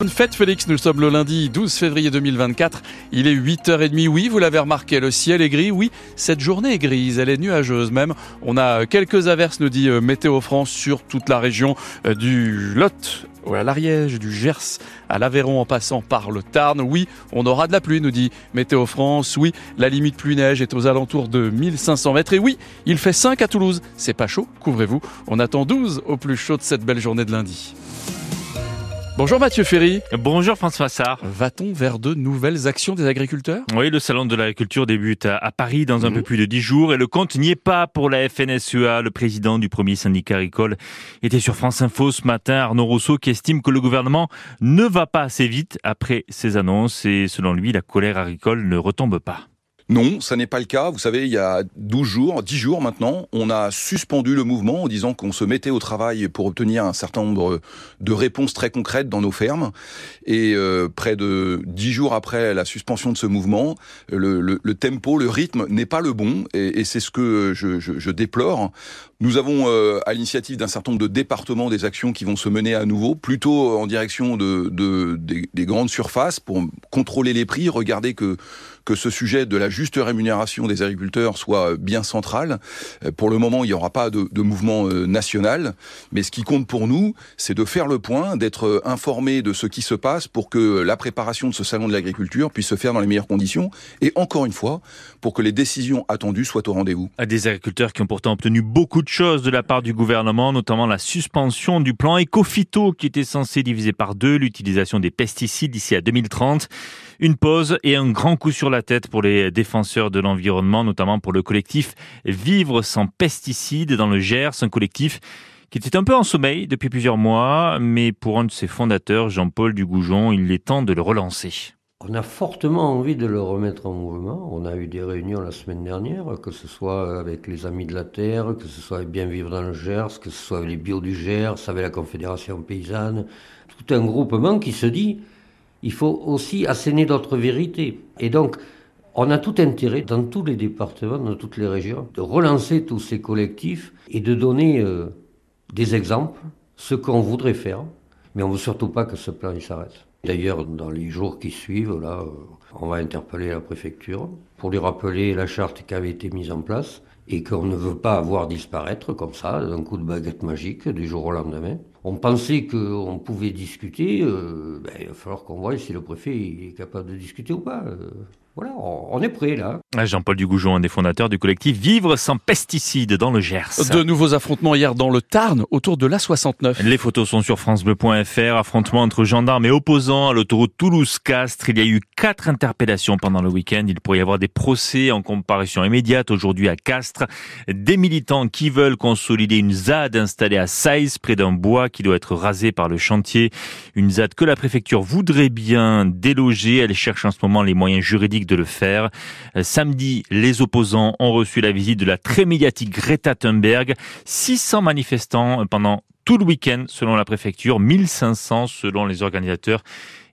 Bonne fête Félix, nous sommes le lundi 12 février 2024. Il est 8h30, oui, vous l'avez remarqué, le ciel est gris, oui, cette journée est grise, elle est nuageuse même. On a quelques averses, nous dit euh, Météo France, sur toute la région euh, du Lot à l'Ariège, du Gers à l'Aveyron en passant par le Tarn. Oui, on aura de la pluie, nous dit Météo France. Oui, la limite pluie-neige est aux alentours de 1500 mètres. Et oui, il fait 5 à Toulouse. C'est pas chaud, couvrez-vous. On attend 12 au plus chaud de cette belle journée de lundi. Bonjour Mathieu Ferry. Bonjour François Sarr. Va-t-on vers de nouvelles actions des agriculteurs? Oui, le salon de l'agriculture débute à Paris dans un mmh. peu plus de dix jours et le compte n'y est pas pour la FNSEA. Le président du premier syndicat agricole était sur France Info ce matin, Arnaud Rousseau, qui estime que le gouvernement ne va pas assez vite après ces annonces et selon lui, la colère agricole ne retombe pas. Non, ça n'est pas le cas. Vous savez, il y a 12 jours, 10 jours maintenant, on a suspendu le mouvement en disant qu'on se mettait au travail pour obtenir un certain nombre de réponses très concrètes dans nos fermes. Et euh, près de 10 jours après la suspension de ce mouvement, le, tempo, le rythme n'est pas le bon. Et, c'est ce que je, déplore. Nous avons, euh, à l'initiative d'un certain nombre de départements, des actions qui vont se mener à nouveau, plutôt en direction de, de des, des grandes surfaces pour contrôler les prix, regarder que que ce sujet de la juste rémunération des agriculteurs soit bien central. Euh, pour le moment, il n'y aura pas de, de, mouvement euh, national, mais ce qui compte pour nous, c'est de faire le point, d'être euh, informé de ce qui se passe pour que la préparation de ce salon de l'agriculture puisse se faire dans les meilleures conditions et encore une fois, pour que les décisions attendues soient au rendez-vous. Des agriculteurs qui ont pourtant obtenu beaucoup de choses de la part du gouvernement, notamment la suspension du plan Ecofito qui était censé diviser par deux l'utilisation des pesticides d'ici à 2030. Une pause et un grand coup sur la tête pour les défenseurs de l'environnement, notamment pour le collectif Vivre sans pesticides dans le Gers, un collectif qui était un peu en sommeil depuis plusieurs mois, mais pour un de ses fondateurs, Jean-Paul Dugoujon, il est temps de le relancer. On a fortement envie de le remettre en mouvement. On a eu des réunions la semaine dernière, que ce soit avec les Amis de la Terre, que ce soit avec Bien Vivre dans le Gers, que ce soit avec les Bio du Gers, avec la Confédération Paysanne. Tout un groupement qui se dit il faut aussi asséner d'autres vérités. Et donc, on a tout intérêt, dans tous les départements, dans toutes les régions, de relancer tous ces collectifs et de donner euh, des exemples, ce qu'on voudrait faire. Mais on ne veut surtout pas que ce plan s'arrête. D'ailleurs, dans les jours qui suivent, là, euh, on va interpeller la préfecture pour lui rappeler la charte qui avait été mise en place et qu'on ne veut pas avoir disparaître comme ça, d'un coup de baguette magique, du jour au lendemain. On pensait qu'on pouvait discuter, euh, ben, il va falloir qu'on voie si le préfet est capable de discuter ou pas. Voilà, on est prêt là. Ah, Jean-Paul Dugoujon, un des fondateurs du collectif Vivre sans pesticides dans le Gers. De nouveaux affrontements hier dans le Tarn autour de l'A69. Les photos sont sur francebleu.fr. Affrontements entre gendarmes et opposants à l'autoroute Toulouse-Castres. Il y a eu quatre interpellations pendant le week-end. Il pourrait y avoir des procès en comparution immédiate aujourd'hui à Castres. Des militants qui veulent consolider une ZAD installée à Saïs, près d'un bois qui doit être rasé par le chantier. Une ZAD que la préfecture voudrait bien déloger. Elle cherche en ce moment les moyens juridiques de le faire. Samedi, les opposants ont reçu la visite de la très médiatique Greta Thunberg. 600 manifestants pendant tout le week-end selon la préfecture, 1500 selon les organisateurs.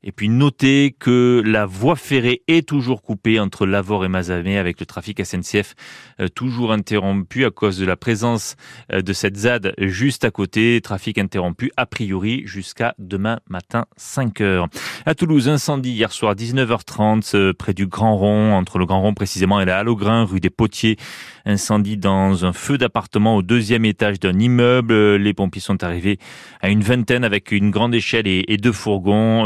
Et puis notez que la voie ferrée est toujours coupée entre Lavore et Mazamet avec le trafic SNCF euh, toujours interrompu à cause de la présence euh, de cette ZAD juste à côté. Trafic interrompu a priori jusqu'à demain matin 5 heures. À Toulouse, incendie hier soir 19h30 euh, près du Grand Rond, entre le Grand Rond précisément et la Hallogrin, rue des Potiers. Incendie dans un feu d'appartement au deuxième étage d'un immeuble. Les pompiers sont arrivés à une vingtaine avec une grande échelle et, deux fourgons.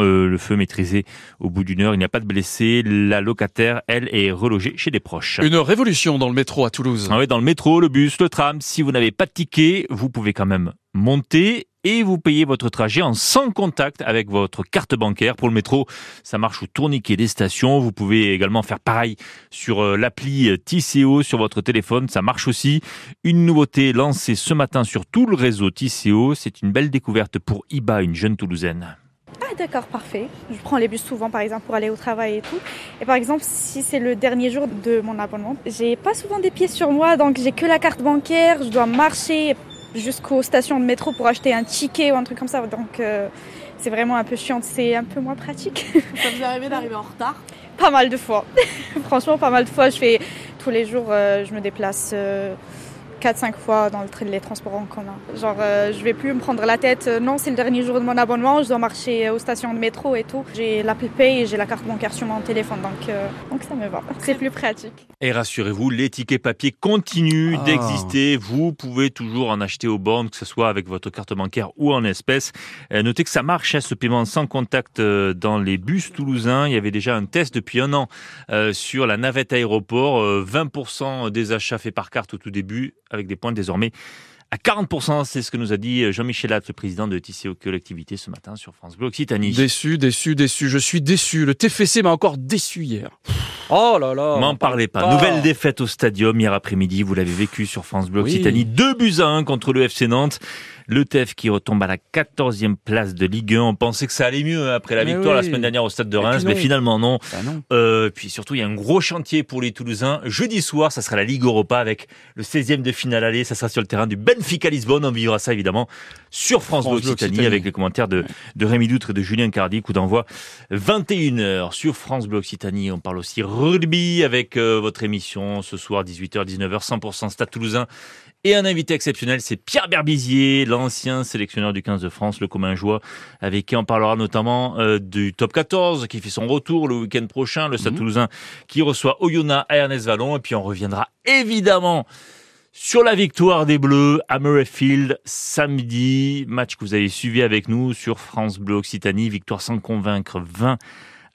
Maîtrisé au bout d'une heure. Il n'y a pas de blessés. La locataire, elle, est relogée chez des proches. Une révolution dans le métro à Toulouse. Ah oui, dans le métro, le bus, le tram. Si vous n'avez pas de ticket, vous pouvez quand même monter et vous payez votre trajet en sans contact avec votre carte bancaire. Pour le métro, ça marche au tourniquet des stations. Vous pouvez également faire pareil sur euh, l'appli TCO sur votre téléphone. Ça marche aussi. Une nouveauté lancée ce matin sur tout le réseau TCO. C'est une belle découverte pour Iba, une jeune Toulousaine. D'accord, parfait. Je prends les bus souvent par exemple pour aller au travail et tout. Et par exemple, si c'est le dernier jour de mon abonnement, j'ai pas souvent des pieds sur moi, donc j'ai que la carte bancaire, je dois marcher jusqu'aux stations de métro pour acheter un ticket ou un truc comme ça. Donc euh, c'est vraiment un peu chiant, c'est un peu moins pratique. Ça vous est arrivé d'arriver en retard? Pas mal de fois. Franchement, pas mal de fois. Je fais tous les jours, euh, je me déplace. Euh, 4-5 fois dans le train les transports en commun. Genre, euh, je vais plus me prendre la tête. euh, non, c'est le dernier jour de mon abonnement, je dois marcher aux stations de métro et tout. J'ai l'Apple Pay et j'ai la carte bancaire sur mon téléphone, donc, euh, donc ça me va. C'est plus pratique. Et rassurez-vous, les tickets papier continuent Ah. d'exister. Vous pouvez toujours en acheter aux bornes, que ce soit avec votre carte bancaire ou en espèces. Euh, notez que ça marche, hein, ce paiement sans contact dans les bus toulousains. Il y avait déjà un test depuis un an euh, sur la navette aéroport. Euh, 20% des achats faits par carte au tout début, avec des points désormais à 40%. C'est ce que nous a dit Jean-Michel Hatt, le président de TCO Collectivité, ce matin sur France Bleu Occitanie. Déçu, déçu, déçu. Je suis déçu. Le TFC m'a encore déçu hier. Oh là là. M'en parlez pas. Nouvelle défaite au stadium hier après-midi. Vous l'avez vécu sur France Bleu Oui. Occitanie. 2 buts à 1 contre le FC Nantes. Le TF qui retombe à la 14e place de Ligue 1. On pensait que ça allait mieux après la Mais victoire la semaine dernière au stade de Reims, mais finalement non. Bah non. Euh, puis surtout, il y a un gros chantier pour les Toulousains. Jeudi soir, ça sera la Ligue Europa avec le 16e de finale aller. Ça sera sur le terrain du Benfica Lisbonne. On vivra ça évidemment sur France, France Bleu Bleu Occitanie Occitanie. avec les commentaires de, de Rémi Doutre et de Julien Cardi. Coup d'envoi 21h sur France Bleu Occitanie. On parle aussi rugby avec euh, votre émission ce soir 18h, 19h, 100% Stade Toulousain. Et un invité exceptionnel, c'est Pierre Berbizier, l'ancien sélectionneur du 15 de France, le commun joie, avec qui on parlera notamment euh, du top 14 qui fait son retour le week-end prochain, le Stade Mhm. Toulousain qui reçoit Oyonnax à Ernest Vallon. Et puis on reviendra évidemment sur la victoire des Bleus à Murrayfield samedi, match que vous avez suivi avec nous sur France Bleu Occitanie, victoire sans convaincre 20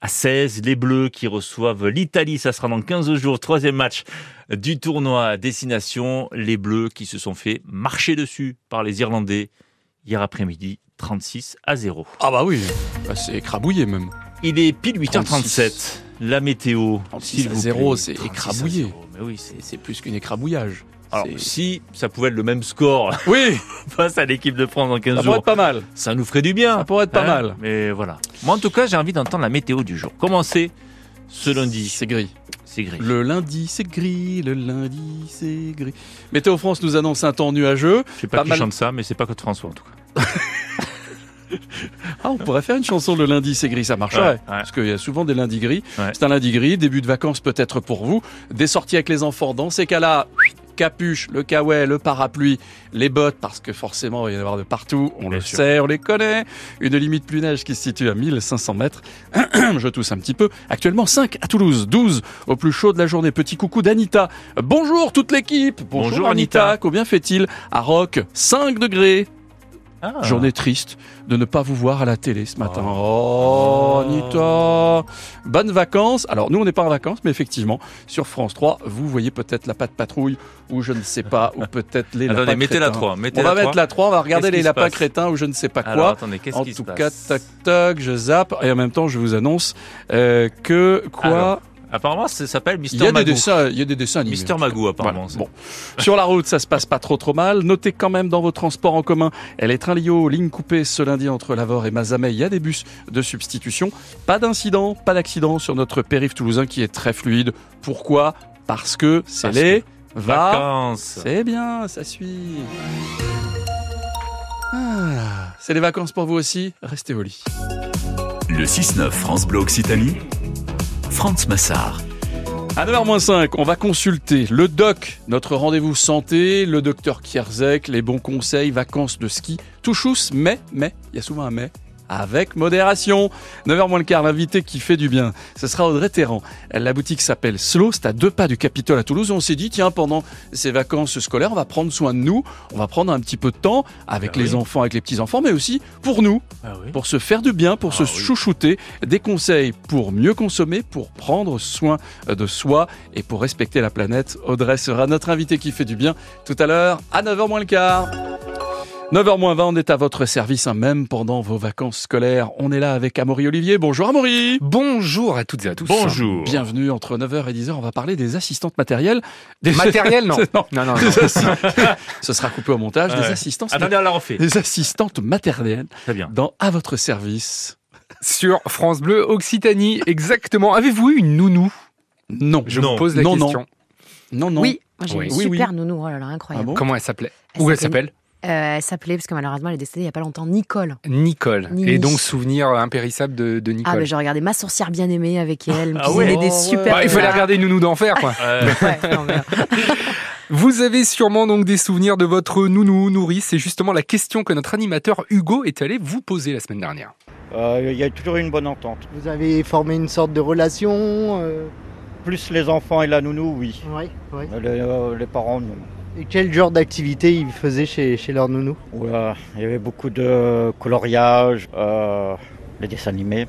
à 16. Les Bleus qui reçoivent l'Italie, ça sera dans 15 jours, troisième match du tournoi à destination. Les Bleus qui se sont fait marcher dessus par les Irlandais hier après-midi, 36 à 0. Ah bah oui. Bah, c'est écrabouillé même. Il est pile 8h37. 36. La météo, 36 s'il à vous 0, plaît. c'est 36 à écrabouillé. 0. Mais oui, c'est C'est plus qu'une écrabouillage. Alors, si ça pouvait être le même score Oui, face à l'équipe de France dans 15 ça jours, pourrait être pas mal. ça nous ferait du bien. Ça pourrait être pas Hein mal. Mais voilà. Moi, en tout cas, j'ai envie d'entendre la météo du jour. Commencez ce lundi. C'est gris. C'est gris. Le lundi, c'est gris. Le lundi, c'est gris. Météo France nous annonce un temps nuageux. Je sais pas, pas qui mal- chante ça, mais c'est pas Claude François, en tout cas. Ah, on pourrait faire une chanson le lundi, c'est gris, ça marcherait. Ouais, ouais. Parce qu'il y a souvent des lundis gris. Ouais. C'est un lundi gris, début de vacances peut-être pour vous. Des sorties avec les enfants. Dans ces cas-là, capuche, le caouet, le parapluie, les bottes, parce que forcément il va y en avoir de partout. On Bien le sûr. sait, on les connaît. Une limite plus neige qui se situe à 1500 mètres. Je tousse un petit peu. Actuellement 5 à Toulouse, 12 au plus chaud de la journée. Petit coucou d'Anita. Bonjour toute l'équipe. Bonjour, Bonjour, Anita. Anita. Combien fait-il? À Rock 5 degrés. Ah. Journée triste de ne pas vous voir à la télé ce matin. Oh, Anita Bonnes vacances Alors nous on n'est pas en vacances, mais effectivement, sur France 3, vous voyez peut-être la patte patrouille, ou je ne sais pas, ou peut-être les Attendez, lapins mettez la crétins. 3. Mettez On va la 3. mettre la 3, on va regarder les lapins passe crétins ou je ne sais pas Alors, quoi. attendez, qu'est-ce En qui se tout cas, passe tac tac, je zappe et en même temps je vous annonce euh, que quoi Alors, Apparemment, ça s'appelle Il y Mister a des Magoo. dessins, il y a des dessins animés. Mister Magoo, apparemment. Voilà. Bon. Sur la route, ça se passe pas trop trop mal. Notez quand même dans vos transports en commun, elle est train Lio, ligne coupée ce lundi entre Lavore et Mazamet. Il y a des bus de substitution. Pas d'incident, pas d'accident sur notre périph' toulousain qui est très fluide. Pourquoi? Parce que c'est les va. Vacances. C'est bien, ça suit. Ah, c'est les vacances pour vous aussi? Restez au lit. Le 6-9 France Bleu Occitanie, Franz Massard. À 9h-5, on va consulter le doc, notre rendez-vous santé, le docteur Kierzek, les bons conseils, vacances de ski, tout chousse, mais, mais, il y a souvent un mais, avec modération. 9h moins le quart, l'invité qui fait du bien, ce sera Audrey Terran. La boutique s'appelle Slow, c'est à deux pas du Capitole à Toulouse. On s'est dit, tiens, pendant ces vacances scolaires, on va prendre soin de nous, on va prendre un petit peu de temps avec Ah les oui. enfants, avec les petits-enfants, mais aussi pour nous Ah oui. pour se faire du bien, pour Ah se oui. chouchouter, des conseils pour mieux consommer, pour prendre soin de soi et pour respecter la planète. Audrey sera notre invité qui fait du bien tout à l'heure à 9h moins le quart. 9h moins 20, on est à votre service, hein, même pendant vos vacances scolaires. On est là avec Amaury Olivier. Bonjour Amaury Bonjour à toutes et à tous. Bonjour. Bienvenue entre 9h et 10h, on va parler des assistantes matérielles. Des... Matériel, non. non. Non, non, non. Des assi- Ce sera coupé au montage. Des Ouais. assistantes, Attendez, on la refait. des assistantes maternelles Très bien. dans À votre service. Sur France Bleu Occitanie, exactement. Avez-vous eu une nounou? Non. Je Non. vous pose la Non, non. question. Non, non. Oui, j'ai Oui. une Oui, super oui. nounou, oh là là, incroyable. Ah bon Comment elle s'appelait? Où elle s'appelle- s'appelle Euh, elle s'appelait, parce que malheureusement elle est décédée il n'y a pas longtemps, Nicole. Nicole. Nini. Et donc souvenir impérissable de, de Ah, Nicole. mais j'ai regardé Ma sorcière bien aimée avec elle, Ah ouais. des Oh, super. Bah, il fallait regarder Nounou d'enfer, quoi. Euh, Ouais, non, Vous avez sûrement donc des souvenirs de votre nounou nourrice. C'est justement la question que notre animateur Hugo est allé vous poser la semaine dernière. Euh, Il y a toujours une bonne entente. Vous avez formé une sorte de relation euh, Plus les enfants et la nounou, oui. Oui, oui. Les, euh, les parents, non. Et quel genre d'activité ils faisaient chez, chez leur nounou Oula, il y avait beaucoup de coloriage, euh, les dessins animés.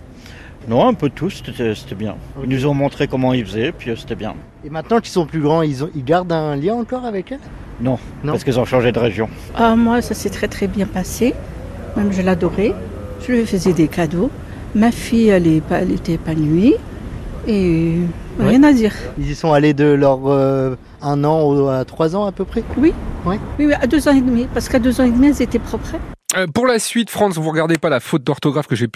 Non, un peu tout, c'était c'était bien. Ils nous ont montré comment ils faisaient, puis euh, c'était bien. Et maintenant qu'ils sont plus grands, ils, ont, ils gardent un lien encore avec elle Non, Non. parce qu'ils ont changé de région. Ah, moi, ça s'est très très bien passé. Même je l'adorais. Je lui faisais des cadeaux. Ma fille, elle, est, pas- elle était épanouie. Et rien à dire. Ils y sont allés de leur euh, un an à trois ans à peu près Oui. Ouais. Oui, oui, à deux ans et demi. Parce qu'à deux ans et demi, elles étaient propres. Euh, pour la suite, France, vous regardez pas la faute d'orthographe que j'ai pu